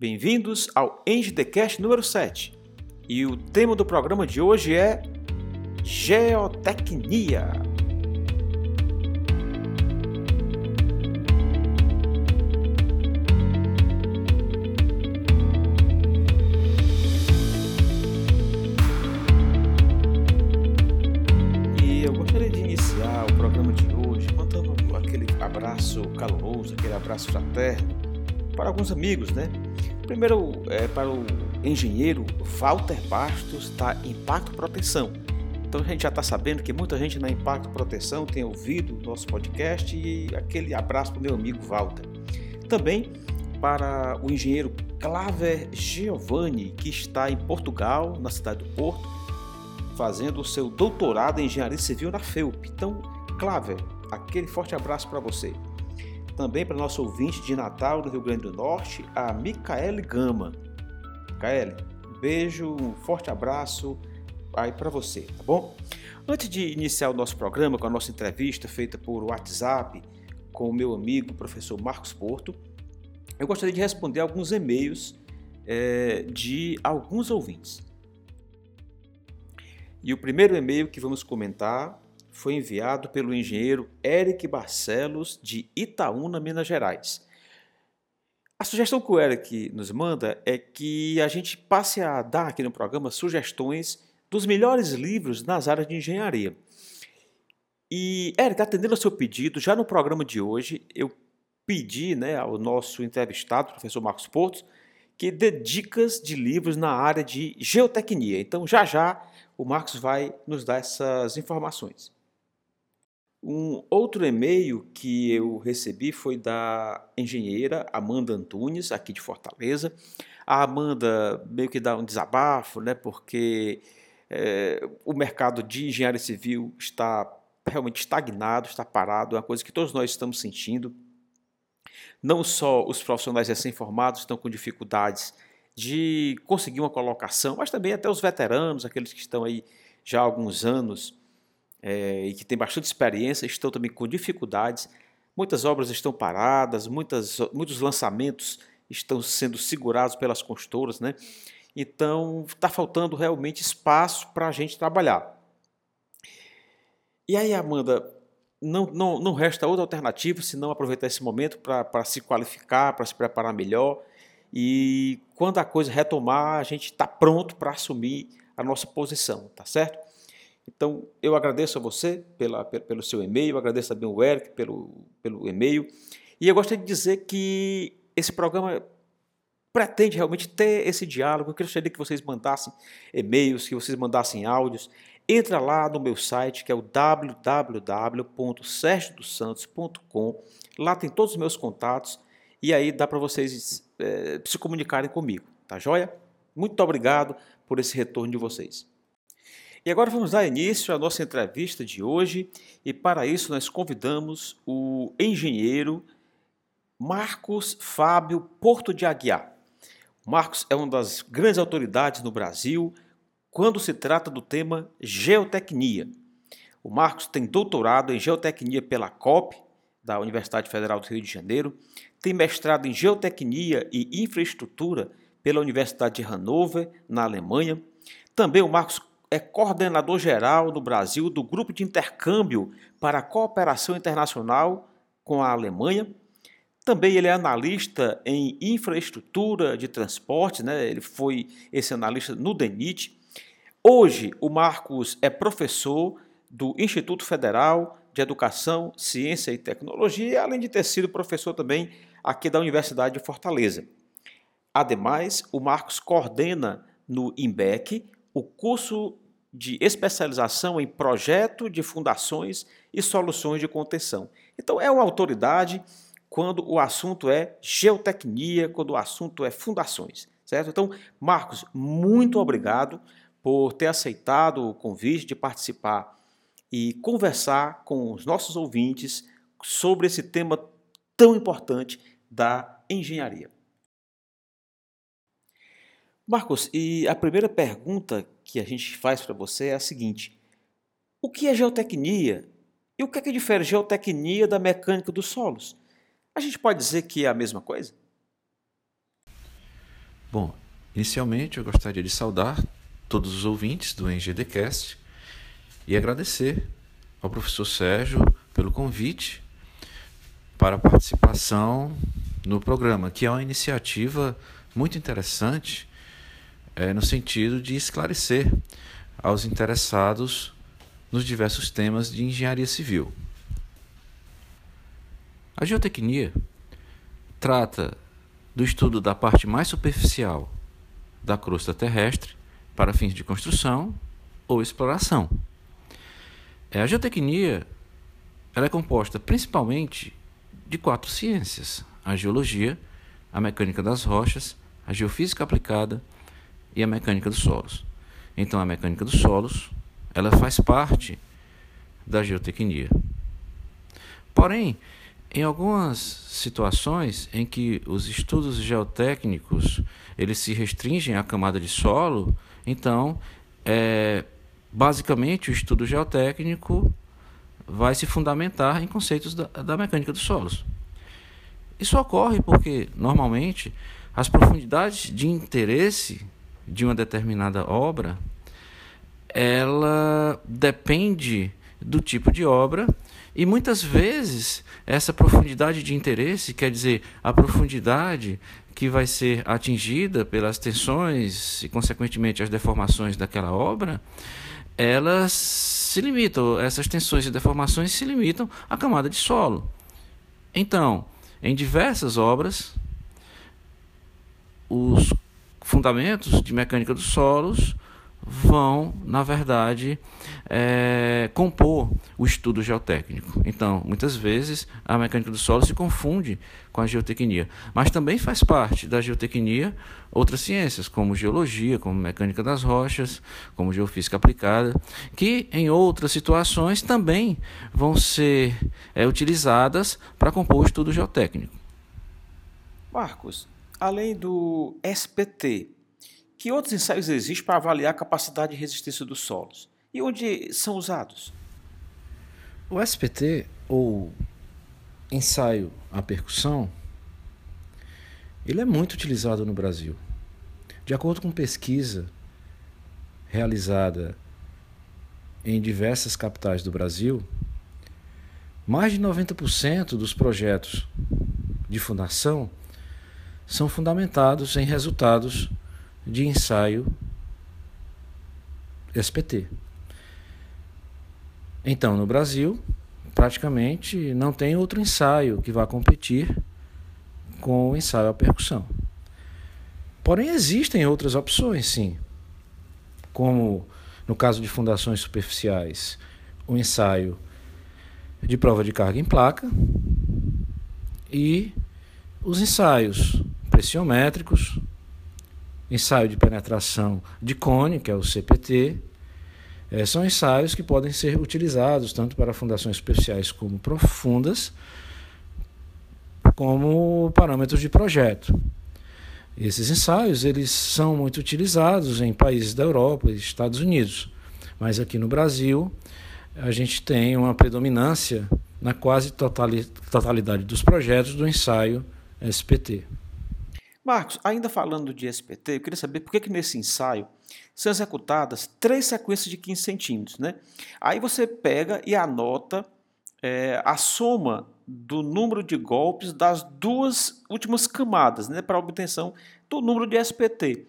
Bem-vindos ao EngDcast número 7. E o tema do programa de hoje é Geotecnia. E eu gostaria de iniciar o programa de hoje mandando aquele abraço caloroso, aquele abraço fraterno para alguns amigos, né? Primeiro, é para o engenheiro Walter Bastos da Impacto Proteção. Então a gente já está sabendo que muita gente na Impacto Proteção tem ouvido o nosso podcast e aquele abraço para o meu amigo Walter. Também para o engenheiro Claver Giovanni, que está em Portugal, na cidade do Porto, fazendo o seu doutorado em engenharia civil na FEUP. Então, Claver, aquele forte abraço para você também para nosso ouvinte de Natal do Rio Grande do Norte, a Micaele Gama. Micaele, um beijo, um forte abraço aí para você, tá bom? Antes de iniciar o nosso programa com a nossa entrevista feita por WhatsApp com o meu amigo professor Marcos Porto, eu gostaria de responder alguns e-mails é, de alguns ouvintes. E o primeiro e-mail que vamos comentar foi enviado pelo engenheiro Eric Barcelos, de Itaúna, Minas Gerais. A sugestão que o Eric nos manda é que a gente passe a dar aqui no programa sugestões dos melhores livros nas áreas de engenharia. E, Eric, atendendo ao seu pedido, já no programa de hoje, eu pedi né, ao nosso entrevistado, professor Marcos Portos, que dê dicas de livros na área de geotecnia. Então, já já, o Marcos vai nos dar essas informações. Um outro e-mail que eu recebi foi da engenheira Amanda Antunes, aqui de Fortaleza. A Amanda meio que dá um desabafo, né, porque é, o mercado de engenharia civil está realmente estagnado, está parado, é uma coisa que todos nós estamos sentindo. Não só os profissionais recém-formados estão com dificuldades de conseguir uma colocação, mas também até os veteranos, aqueles que estão aí já há alguns anos é, e que tem bastante experiência estão também com dificuldades. Muitas obras estão paradas, muitas, muitos lançamentos estão sendo segurados pelas construtoras, né? Então está faltando realmente espaço para a gente trabalhar. E aí, Amanda, não, não, não resta outra alternativa senão aproveitar esse momento para se qualificar, para se preparar melhor. E quando a coisa retomar, a gente está pronto para assumir a nossa posição, tá certo? Então, eu agradeço a você pela, pelo seu e-mail, agradeço também o Eric pelo, pelo e-mail. E eu gostaria de dizer que esse programa pretende realmente ter esse diálogo. Eu gostaria que vocês mandassem e-mails, que vocês mandassem áudios. Entra lá no meu site, que é o www.sergiodosantos.com. Lá tem todos os meus contatos e aí dá para vocês é, se comunicarem comigo, tá joia? Muito obrigado por esse retorno de vocês. E agora vamos dar início à nossa entrevista de hoje e para isso nós convidamos o engenheiro Marcos Fábio Porto de Aguiar. Marcos é uma das grandes autoridades no Brasil quando se trata do tema geotecnia. O Marcos tem doutorado em geotecnia pela COP, da Universidade Federal do Rio de Janeiro, tem mestrado em geotecnia e infraestrutura pela Universidade de Hannover, na Alemanha. Também o Marcos é coordenador geral no Brasil do Grupo de Intercâmbio para a Cooperação Internacional com a Alemanha. Também ele é analista em infraestrutura de transporte, né? ele foi esse analista no DENIT. Hoje, o Marcos é professor do Instituto Federal de Educação, Ciência e Tecnologia, além de ter sido professor também aqui da Universidade de Fortaleza. Ademais, o Marcos coordena no IMBEC o curso de especialização em projeto de fundações e soluções de contenção. Então, é uma autoridade quando o assunto é geotecnia, quando o assunto é fundações, certo? Então, Marcos, muito obrigado por ter aceitado o convite de participar e conversar com os nossos ouvintes sobre esse tema tão importante da engenharia. Marcos, e a primeira pergunta que a gente faz para você é a seguinte: o que é geotecnia? E o que é que difere geotecnia da mecânica dos solos? A gente pode dizer que é a mesma coisa? Bom, inicialmente eu gostaria de saudar todos os ouvintes do NGDcast e agradecer ao professor Sérgio pelo convite para a participação no programa, que é uma iniciativa muito interessante é, no sentido de esclarecer aos interessados nos diversos temas de engenharia civil. A geotecnia trata do estudo da parte mais superficial da crosta terrestre para fins de construção ou exploração. É, a geotecnia ela é composta principalmente de quatro ciências: a geologia, a mecânica das rochas, a geofísica aplicada e a mecânica dos solos. Então, a mecânica dos solos ela faz parte da geotecnia. Porém, em algumas situações em que os estudos geotécnicos eles se restringem à camada de solo, então, é, basicamente, o estudo geotécnico vai se fundamentar em conceitos da, da mecânica dos solos. Isso ocorre porque, normalmente, as profundidades de interesse de uma determinada obra, ela depende do tipo de obra e muitas vezes essa profundidade de interesse, quer dizer, a profundidade que vai ser atingida pelas tensões e consequentemente as deformações daquela obra, elas se limitam, essas tensões e deformações se limitam à camada de solo. Então, em diversas obras, os fundamentos de mecânica dos solos vão, na verdade, é, compor o estudo geotécnico. Então, muitas vezes, a mecânica do solo se confunde com a geotecnia, mas também faz parte da geotecnia outras ciências, como geologia, como mecânica das rochas, como geofísica aplicada, que em outras situações também vão ser é, utilizadas para compor o estudo geotécnico. Marcos, além do SPT, que outros ensaios existem para avaliar a capacidade de resistência dos solos? E onde são usados? O SPT, ou ensaio à percussão, ele é muito utilizado no Brasil. De acordo com pesquisa realizada em diversas capitais do Brasil, mais de 90% dos projetos de fundação são fundamentados em resultados de ensaio SPT. Então, no Brasil, praticamente não tem outro ensaio que vá competir com o ensaio à percussão. Porém, existem outras opções, sim, como no caso de fundações superficiais, o ensaio de prova de carga em placa e os ensaios pressiométricos, ensaio de penetração de cone, que é o CPT, é, são ensaios que podem ser utilizados tanto para fundações superficiais como profundas, como parâmetros de projeto. Esses ensaios eles são muito utilizados em países da Europa e Estados Unidos, mas aqui no Brasil a gente tem uma predominância na quase totalidade dos projetos do ensaio SPT. Marcos, ainda falando de SPT, eu queria saber por que, que nesse ensaio são executadas três sequências de 15 centímetros. Né? Aí você pega e anota é, a soma do número de golpes das duas últimas camadas né, para obtenção do número de SPT.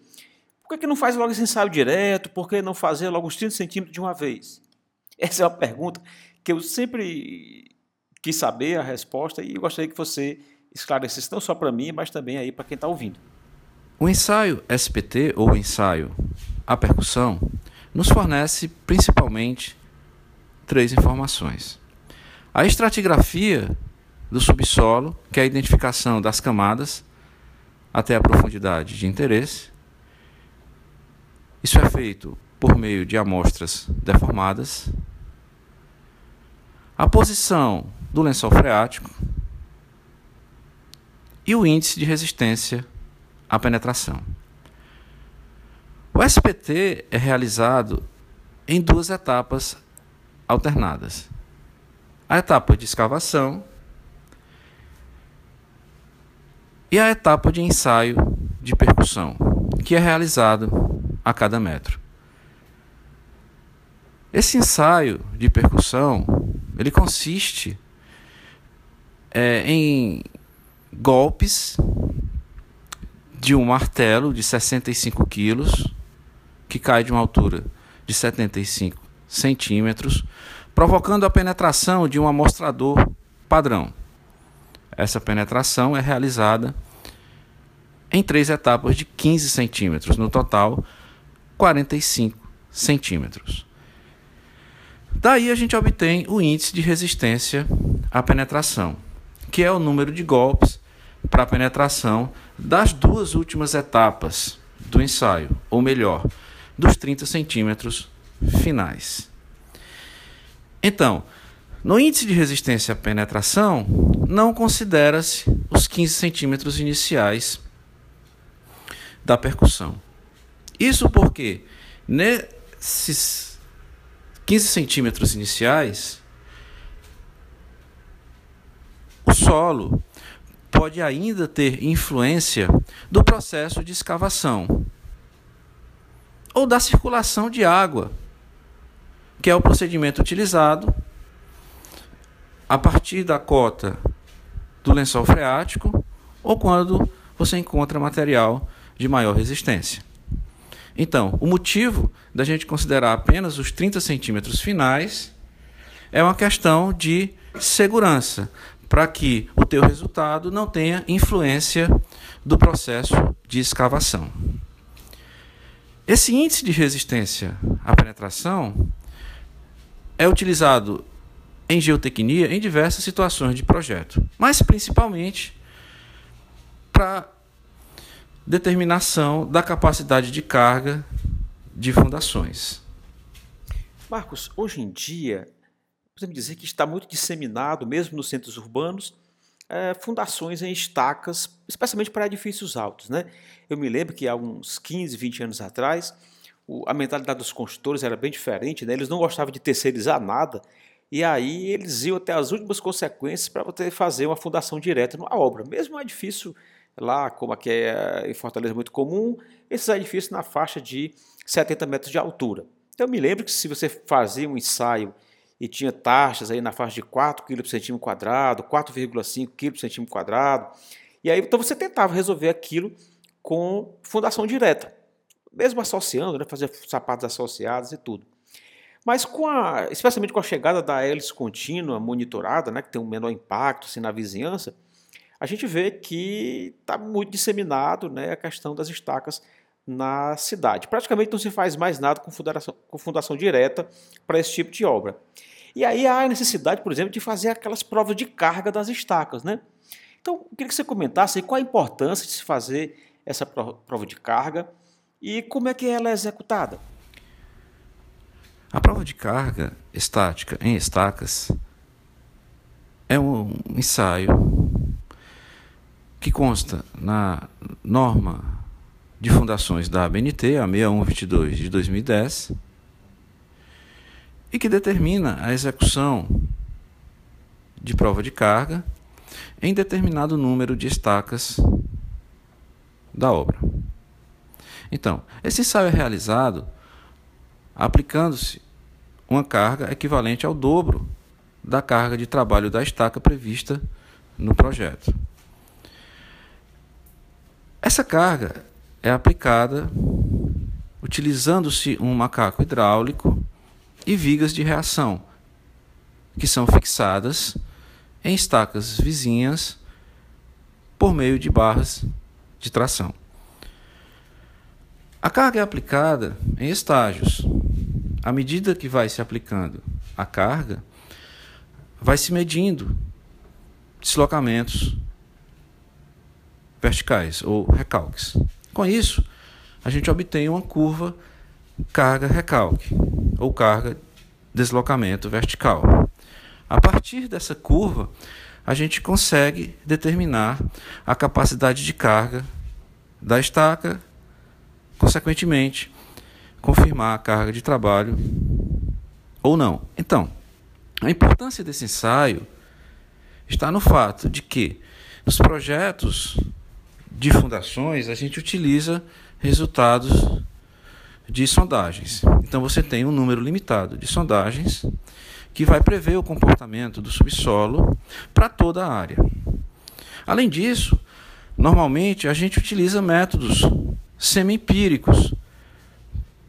Por que, que não faz logo esse ensaio direto? Por que não fazer logo os 30 centímetros de uma vez? Essa é uma pergunta que eu sempre quis saber a resposta e gostaria que você esclarecesse não só para mim, mas também aí para quem está ouvindo. O ensaio SPT ou ensaio à percussão nos fornece principalmente três informações: a estratigrafia do subsolo, que é a identificação das camadas até a profundidade de interesse. Isso é feito por meio de amostras deformadas. A posição do lençol freático, e o índice de resistência à penetração. O SPT é realizado em duas etapas alternadas. A etapa de escavação e a etapa de ensaio de percussão. que é realizado a cada metro. Esse ensaio de percussão ele consiste é, em golpes de um martelo de 65 quilos que cai de uma altura de 75 centímetros, provocando a penetração de um amostrador padrão. Essa penetração é realizada em três etapas de 15 centímetros, no total 45 centímetros. Daí a gente obtém o índice de resistência à penetração, que é o número de golpes para a penetração das duas últimas etapas do ensaio, ou melhor, dos 30 centímetros finais. Então, no índice de resistência à penetração, não considera-se os 15 centímetros iniciais da percussão. Isso porque nesses 15 centímetros iniciais, o solo pode ainda ter influência do processo de escavação ou da circulação de água, que é o procedimento utilizado a partir da cota do lençol freático ou quando você encontra material de maior resistência. Então, o motivo da gente considerar apenas os 30 centímetros finais é uma questão de segurança, para que o teu resultado não tenha influência do processo de escavação. Esse índice de resistência à penetração é utilizado em geotecnia em diversas situações de projeto, mas principalmente para determinação da capacidade de carga de fundações. Marcos, hoje em dia, podemos dizer que está muito disseminado, mesmo nos centros urbanos, é, fundações em estacas, especialmente para edifícios altos. Né? Eu me lembro que há uns 15, 20 anos atrás, o, a mentalidade dos construtores era bem diferente, né? eles não gostavam de terceirizar nada, e aí eles iam até as últimas consequências para poder fazer uma fundação direta numa obra, mesmo um edifício lá, como aqui é em Fortaleza muito comum, esses edifícios na faixa de 70 metros de altura. Então eu me lembro que se você fazia um ensaio e tinha taxas aí na faixa de 4 kg por centímetro quadrado, 4,5 kg por centímetro quadrado, e aí então você tentava resolver aquilo com fundação direta, mesmo associando, né, fazer sapatos associados e tudo. Mas com a, especialmente com a chegada da hélice contínua monitorada, né, que tem um menor impacto assim, na vizinhança, a gente vê que está muito disseminado né, a questão das estacas na cidade. Praticamente não se faz mais nada com fundação, com fundação direta para esse tipo de obra. E aí há a necessidade, por exemplo, de fazer aquelas provas de carga das estacas. Né? Então, eu queria que você comentasse qual a importância de se fazer essa prova de carga e como é que ela é executada. A prova de carga estática em estacas é um ensaio que consta na norma de fundações da ABNT, a 6122 de 2010, e que determina a execução de prova de carga em determinado número de estacas da obra. Então, esse ensaio é realizado aplicando-se uma carga equivalente ao dobro da carga de trabalho da estaca prevista no projeto. Essa carga é aplicada utilizando-se um macaco hidráulico e vigas de reação, que são fixadas em estacas vizinhas por meio de barras de tração. A carga é aplicada em estágios. À medida que vai se aplicando a carga, vai se medindo deslocamentos verticais ou recalques. Com isso, a gente obtém uma curva carga-recalque ou carga-deslocamento vertical. A partir dessa curva, a gente consegue determinar a capacidade de carga da estaca, consequentemente, confirmar a carga de trabalho ou não. Então, a importância desse ensaio está no fato de que nos projetos de fundações, a gente utiliza resultados de sondagens. Então você tem um número limitado de sondagens que vai prever o comportamento do subsolo para toda a área. Além disso, normalmente a gente utiliza métodos semi-empíricos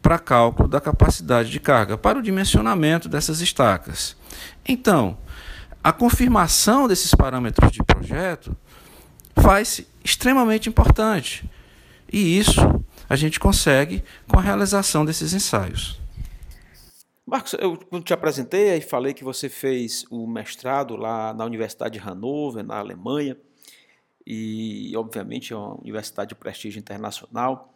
para cálculo da capacidade de carga, para o dimensionamento dessas estacas. Então, a confirmação desses parâmetros de projeto faz extremamente importante. E isso a gente consegue com a realização desses ensaios. Marcos, eu quando te apresentei e falei que você fez o mestrado lá na Universidade de Hannover, na Alemanha, e obviamente é uma universidade de prestígio internacional.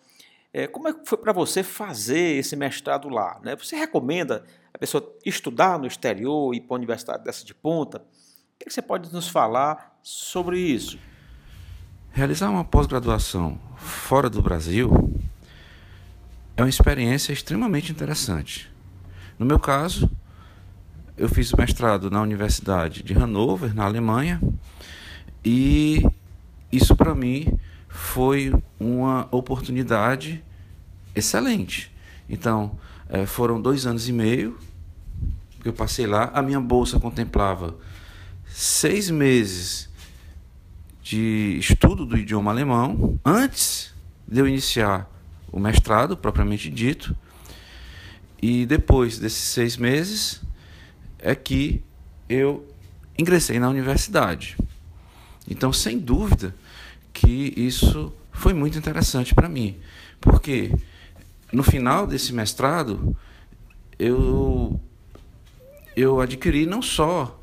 É, como é que foi para você fazer esse mestrado lá? Né? Você recomenda a pessoa estudar no exterior e ir para uma universidade dessa de ponta? O que você pode nos falar sobre isso? Realizar uma pós-graduação fora do Brasil é uma experiência extremamente interessante. No meu caso, eu fiz o mestrado na Universidade de Hannover, na Alemanha, e isso para mim foi uma oportunidade excelente. Então, eh, foram dois anos e meio que eu passei lá. A minha bolsa contemplava seis meses de estudo do idioma alemão antes de eu iniciar o mestrado propriamente dito. E depois desses seis meses é que eu ingressei na universidade. Então, sem dúvida que isso foi muito interessante para mim, porque no final desse mestrado eu eu adquiri não só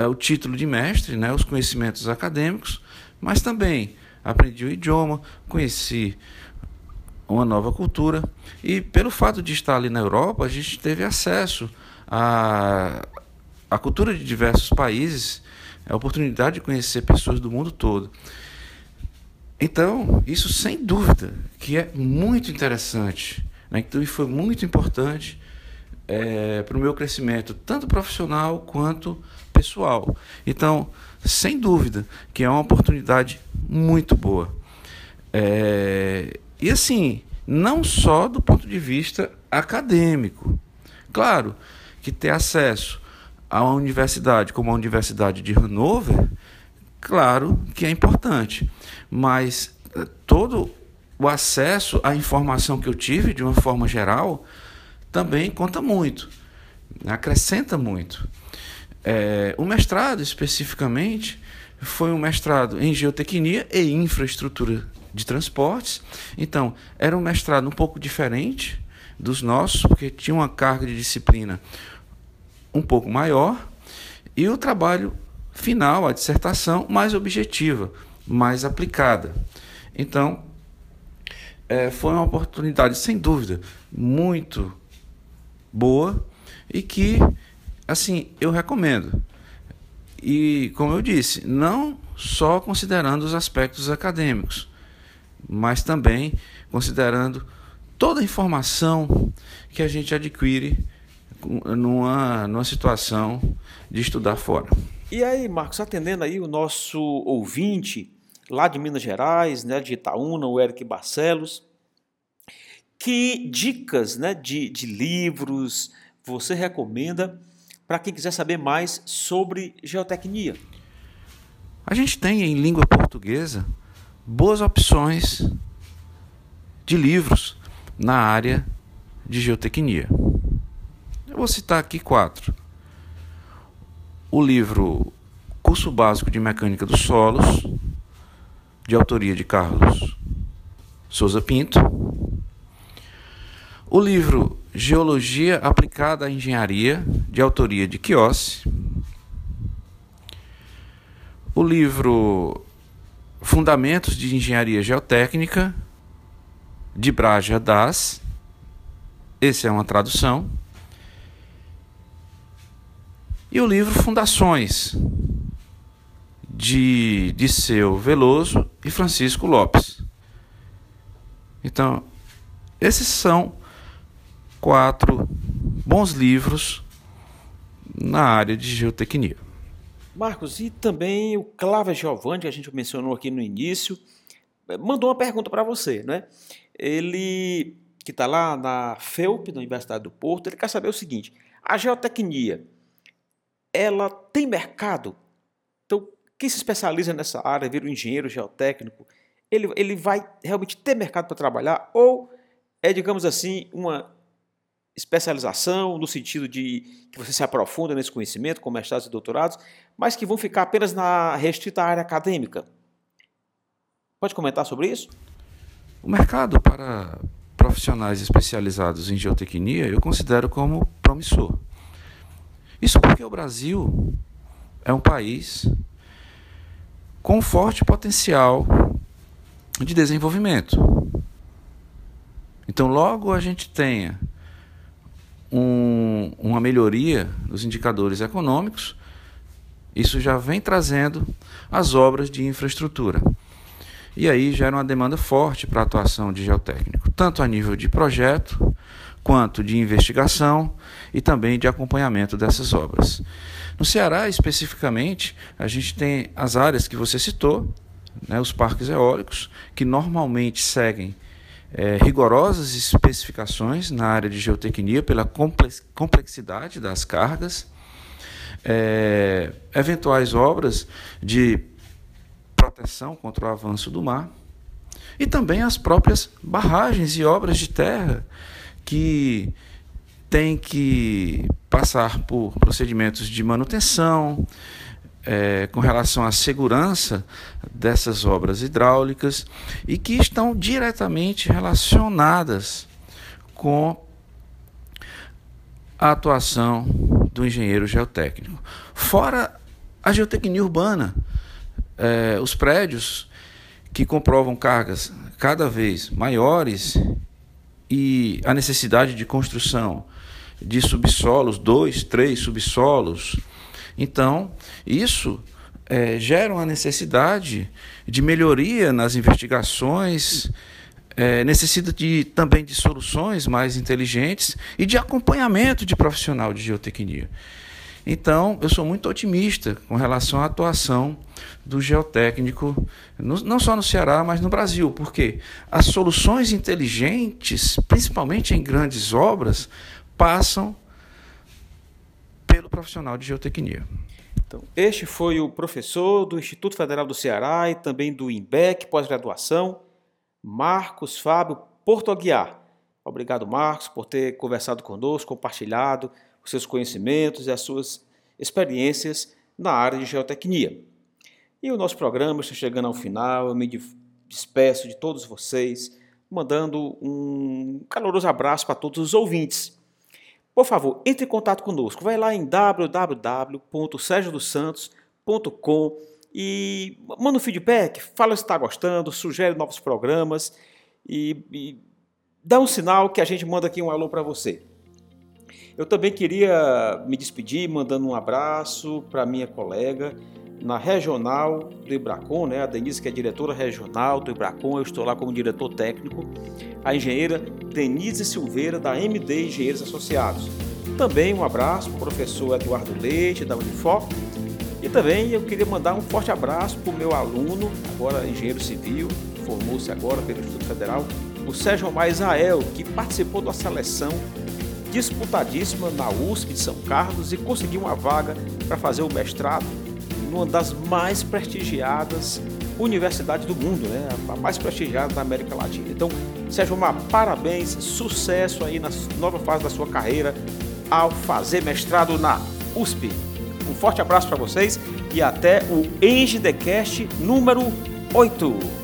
é, o título de mestre, né, os conhecimentos acadêmicos, mas também aprendi o idioma, conheci uma nova cultura e pelo fato de estar ali na Europa, a gente teve acesso à, à cultura de diversos países, a oportunidade de conhecer pessoas do mundo todo. Então, isso sem dúvida que é muito interessante, né? então, e foi muito importante é, para o meu crescimento, tanto profissional quanto pessoal. Então, sem dúvida que é uma oportunidade muito boa. É, e assim, não só do ponto de vista acadêmico. Claro que ter acesso a uma universidade como a Universidade de Hannover, claro que é importante, mas eh, todo o acesso à informação que eu tive, de uma forma geral, também conta muito, acrescenta muito. É, o mestrado, especificamente, foi um mestrado em geotecnia e infraestrutura de transportes. Então, era um mestrado um pouco diferente dos nossos, porque tinha uma carga de disciplina um pouco maior, e o trabalho final, a dissertação, mais objetiva, mais aplicada. Então, é, foi uma oportunidade, sem dúvida, muito boa e que, assim, eu recomendo. E, como eu disse, não só considerando os aspectos acadêmicos, mas também considerando toda a informação que a gente adquire numa, numa situação de estudar fora. E aí, Marcos, atendendo aí o nosso ouvinte lá de Minas Gerais, né, de Itaúna, o Eric Barcelos, que dicas né, de, de livros você recomenda para quem quiser saber mais sobre geotecnia? A gente tem em língua portuguesa boas opções de livros na área de geotecnia. Eu vou citar aqui quatro. O livro Curso Básico de Mecânica dos Solos, de autoria de Carlos Souza Pinto. O livro Geologia Aplicada à Engenharia, de autoria de Chiossi. O livro Fundamentos de Engenharia Geotécnica, de Braja Das. Esse é uma tradução. E o livro Fundações, de Disseu Veloso e Francisco Lopes. Então, esses são quatro bons livros na área de geotecnia. Marcos, e também o Cláudio Giovanni, que a gente mencionou aqui no início, mandou uma pergunta para você, né? Ele que está lá na FEUP, na Universidade do Porto, ele quer saber o seguinte: a geotecnia, ela tem mercado? Então, quem se especializa nessa área, vira um engenheiro geotécnico, ele, ele vai realmente ter mercado para trabalhar? Ou é, digamos assim, uma especialização no sentido de que você se aprofunda nesse conhecimento, com mestrados e doutorados, mas que vão ficar apenas na restrita área acadêmica? Pode comentar sobre isso? O mercado para profissionais especializados em geotecnia eu considero como promissor. Isso porque o Brasil é um país com forte potencial de desenvolvimento. Então, logo a gente tenha um, uma melhoria nos indicadores econômicos, isso já vem trazendo as obras de infraestrutura. E aí gera uma demanda forte para a atuação de geotécnico, tanto a nível de projeto, quanto de investigação e também de acompanhamento dessas obras. No Ceará, especificamente, a gente tem as áreas que você citou, né, os parques eólicos, que normalmente seguem é, rigorosas especificações na área de geotecnia pela complexidade das cargas, é, eventuais obras de proteção contra o avanço do mar, e também as próprias barragens e obras de terra que têm que passar por procedimentos de manutenção, é, com relação à segurança dessas obras hidráulicas e que estão diretamente relacionadas com a atuação do engenheiro geotécnico. Fora a geotecnia urbana, é, os prédios que comprovam cargas cada vez maiores e a necessidade de construção de subsolos, dois, três subsolos. Então, isso é, gera uma necessidade de melhoria nas investigações, é, necessita de, também de soluções mais inteligentes e de acompanhamento de profissional de geotecnia. Então, eu sou muito otimista com relação à atuação do geotécnico, não só no Ceará, mas no Brasil, porque as soluções inteligentes, principalmente em grandes obras, passam profissional de geotecnia. Então, este foi o professor do Instituto Federal do Ceará e também do INBEC pós-graduação, Marcos Fábio Porto Aguiar. Obrigado, Marcos, por ter conversado conosco, compartilhado os seus conhecimentos e as suas experiências na área de geotecnia. E o nosso programa está chegando ao final, eu me despeço de todos vocês, mandando um caloroso abraço para todos os ouvintes. Por favor, entre em contato conosco, vai lá em www.sergiodosantos.com e manda um feedback, fala se está gostando, sugere novos programas e, e dá um sinal que a gente manda aqui um alô para você. Eu também queria me despedir mandando um abraço para minha colega na regional do Ibracon, né? a Denise que é diretora regional do Ibracon, eu estou lá como diretor técnico, a engenheira Denise Silveira da MD Engenheiros Associados. Também um abraço para o professor Eduardo Leite da Unifor e também eu queria mandar um forte abraço para o meu aluno, agora engenheiro civil, formou-se agora pelo Instituto Federal, o Sérgio Omar Israel, que participou da seleção disputadíssima na USP de São Carlos e conseguiu uma vaga para fazer o mestrado numa das mais prestigiadas universidades do mundo, né? a mais prestigiada da América Latina. Então, Sérgio Omar, parabéns, sucesso aí na nova fase da sua carreira ao fazer mestrado na USP. Um forte abraço para vocês e até o EngDecast número 8.